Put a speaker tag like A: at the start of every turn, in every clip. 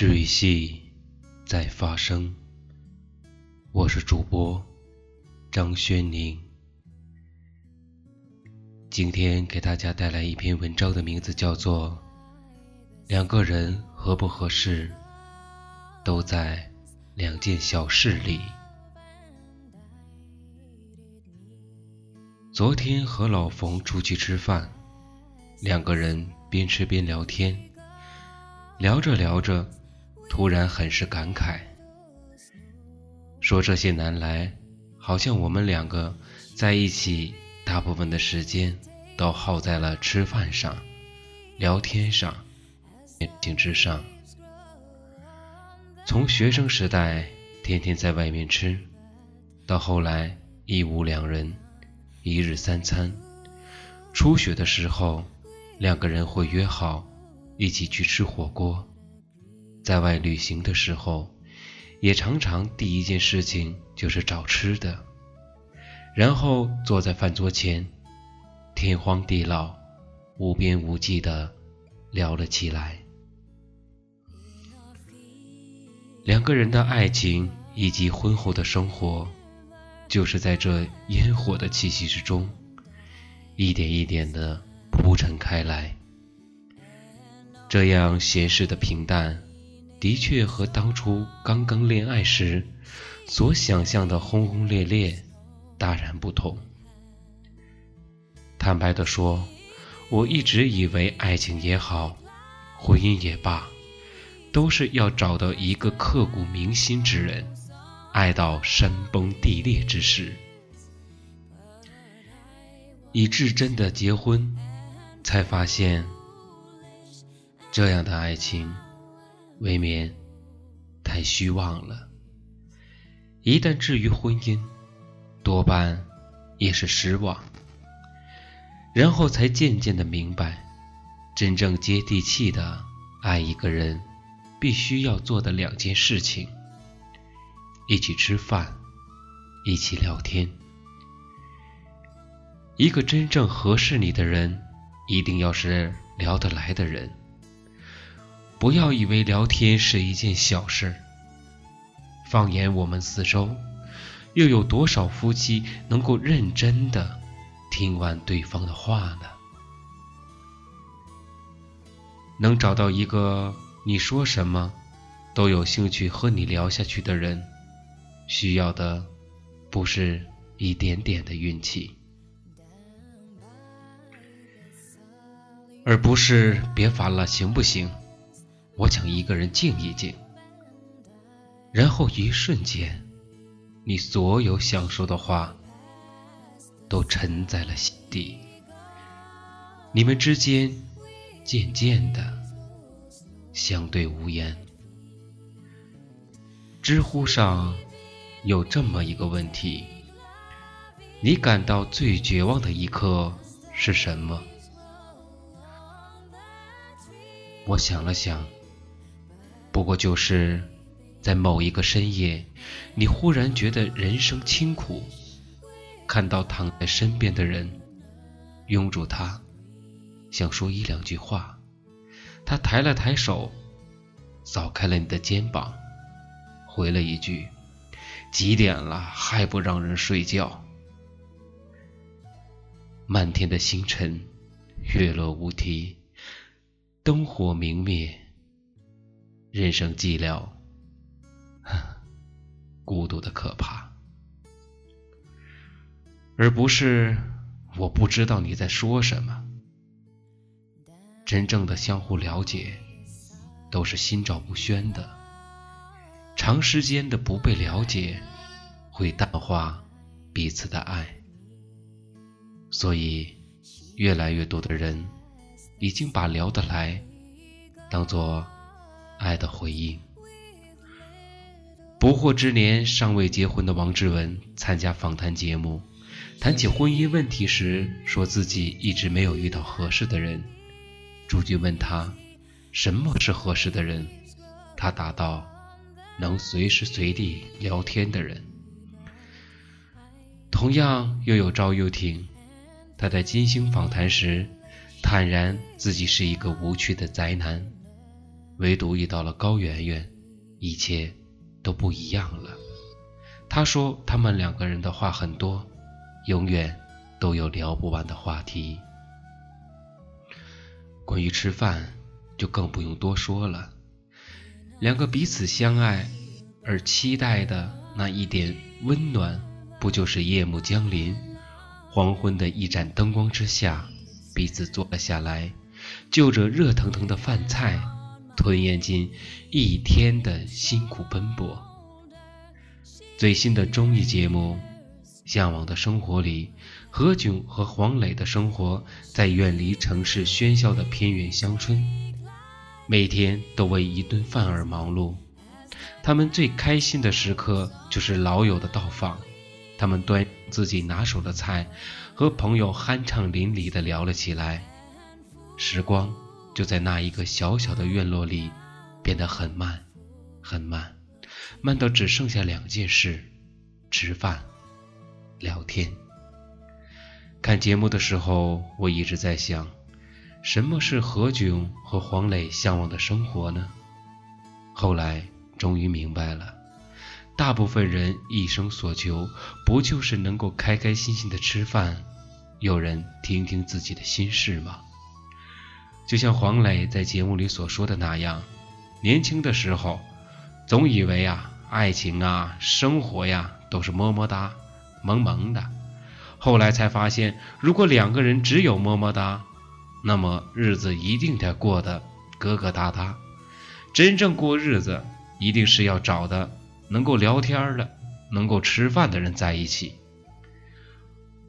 A: 治愈系在发生，我是主播张轩宁。今天给大家带来一篇文章的名字叫做《两个人合不合适，都在两件小事里》。昨天和老冯出去吃饭，两个人边吃边聊天，聊着聊着，突然很是感慨，说这些年来，好像我们两个在一起，大部分的时间都耗在了吃饭上、聊天上、情之上。从学生时代天天在外面吃，到后来一屋两人。一日三餐，初雪的时候，两个人会约好一起去吃火锅；在外旅行的时候，也常常第一件事情就是找吃的，然后坐在饭桌前，天荒地老、无边无际的聊了起来。两个人的爱情以及婚后的生活。就是在这烟火的气息之中，一点一点的铺陈开来。这样闲适的平淡，的确和当初刚刚恋爱时所想象的轰轰烈烈大然不同。坦白的说，我一直以为爱情也好，婚姻也罢，都是要找到一个刻骨铭心之人。爱到山崩地裂之时，以至真的结婚，才发现这样的爱情未免太虚妄了。一旦至于婚姻，多半也是失望。然后才渐渐的明白，真正接地气的爱一个人，必须要做的两件事情。一起吃饭，一起聊天。一个真正合适你的人，一定要是聊得来的人。不要以为聊天是一件小事。放眼我们四周，又有多少夫妻能够认真的听完对方的话呢？能找到一个你说什么都有兴趣和你聊下去的人。需要的不是一点点的运气，而不是别烦了，行不行？我想一个人静一静。然后一瞬间，你所有想说的话都沉在了心底。你们之间渐渐的相对无言。知乎上。有这么一个问题：你感到最绝望的一刻是什么？我想了想，不过就是在某一个深夜，你忽然觉得人生清苦，看到躺在身边的人，拥住他，想说一两句话，他抬了抬手，扫开了你的肩膀，回了一句。几点了还不让人睡觉？漫天的星辰，月落乌啼，灯火明灭，人生寂寥，孤独的可怕，而不是我不知道你在说什么。真正的相互了解，都是心照不宣的。长时间的不被了解，会淡化彼此的爱，所以越来越多的人已经把聊得来当做爱的回应。不惑之年尚未结婚的王志文参加访谈节目，谈起婚姻问题时，说自己一直没有遇到合适的人。朱军问他什么是合适的人，他答道。能随时随地聊天的人，同样又有赵又廷。他在金星访谈时坦然自己是一个无趣的宅男，唯独遇到了高圆圆，一切都不一样了。他说他们两个人的话很多，永远都有聊不完的话题。关于吃饭，就更不用多说了。两个彼此相爱而期待的那一点温暖，不就是夜幕降临，黄昏的一盏灯光之下，彼此坐了下来，就着热腾腾的饭菜，吞咽进一天的辛苦奔波。最新的综艺节目《向往的生活》里，何炅和黄磊的生活在远离城市喧嚣的偏远乡村，每天都为一顿饭而忙碌。他们最开心的时刻就是老友的到访，他们端自己拿手的菜，和朋友酣畅淋漓地聊了起来。时光就在那一个小小的院落里变得很慢，很慢。慢到只剩下两件事：吃饭、聊天。看节目的时候，我一直在想，什么是何炅和黄磊向往的生活呢？后来终于明白了，大部分人一生所求，不就是能够开开心心的吃饭，有人听听自己的心事吗？就像黄磊在节目里所说的那样，年轻的时候。总以为啊，爱情啊，生活呀，都是么么哒，萌萌的。后来才发现，如果两个人只有么么哒，那么日子一定得过得疙疙瘩瘩。真正过日子，一定是要找的能够聊天的、能够吃饭的人在一起。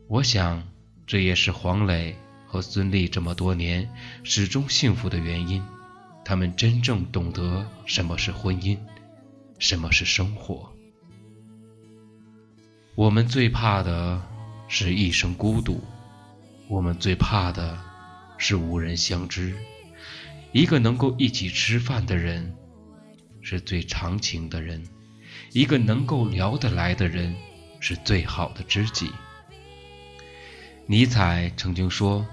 A: 我想，这也是黄磊和孙俪这么多年始终幸福的原因。他们真正懂得什么是婚姻。什么是生活？我们最怕的是一生孤独，我们最怕的是无人相知。一个能够一起吃饭的人，是最长情的人；一个能够聊得来的人，是最好的知己。尼采曾经说：“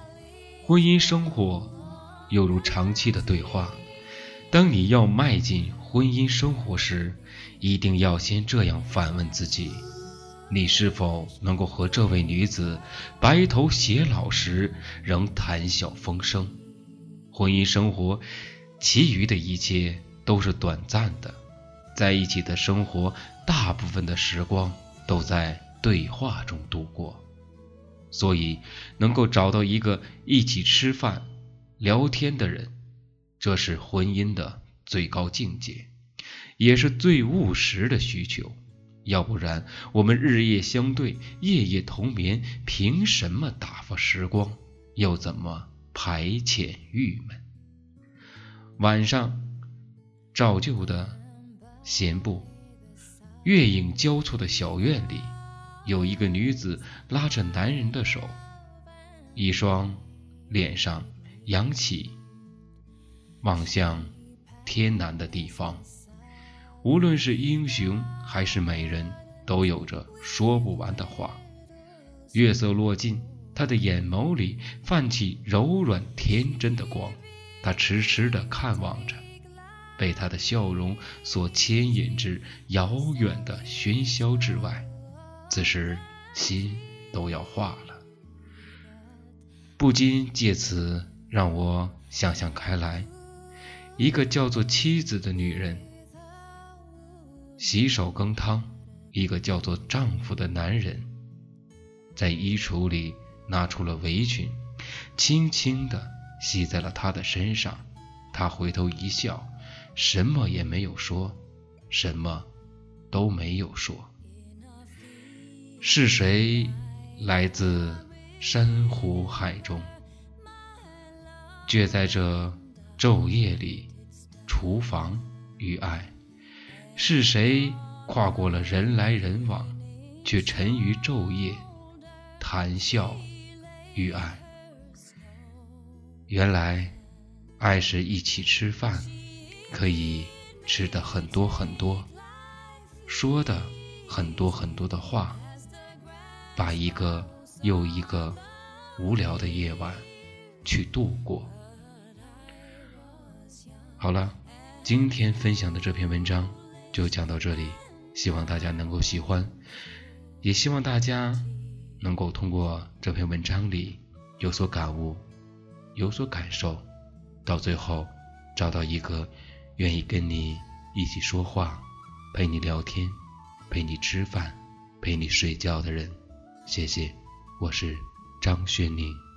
A: 婚姻生活犹如长期的对话。”当你要迈进婚姻生活时，一定要先这样反问自己：你是否能够和这位女子白头偕老时仍谈笑风生？婚姻生活，其余的一切都是短暂的，在一起的生活，大部分的时光都在对话中度过。所以，能够找到一个一起吃饭、聊天的人。这是婚姻的最高境界，也是最务实的需求。要不然，我们日夜相对，夜夜同眠，凭什么打发时光？又怎么排遣郁闷？晚上，照旧的闲步，月影交错的小院里，有一个女子拉着男人的手，一双脸上扬起。望向天南的地方，无论是英雄还是美人，都有着说不完的话。月色落尽，他的眼眸里泛起柔软天真的光，他痴痴地看望着，被他的笑容所牵引至遥远的喧嚣之外。此时心都要化了，不禁借此让我想象开来。一个叫做妻子的女人洗手羹汤，一个叫做丈夫的男人在衣橱里拿出了围裙，轻轻地系在了她的身上。他回头一笑，什么也没有说，什么都没有说。是谁来自珊瑚海中，却在这？昼夜里，厨房与爱，是谁跨过了人来人往，却沉于昼夜谈笑与爱？原来，爱是一起吃饭，可以吃的很多很多，说的很多很多的话，把一个又一个无聊的夜晚去度过。好了，今天分享的这篇文章就讲到这里，希望大家能够喜欢，也希望大家能够通过这篇文章里有所感悟，有所感受，到最后找到一个愿意跟你一起说话、陪你聊天、陪你吃饭、陪你睡觉的人。谢谢，我是张轩宁。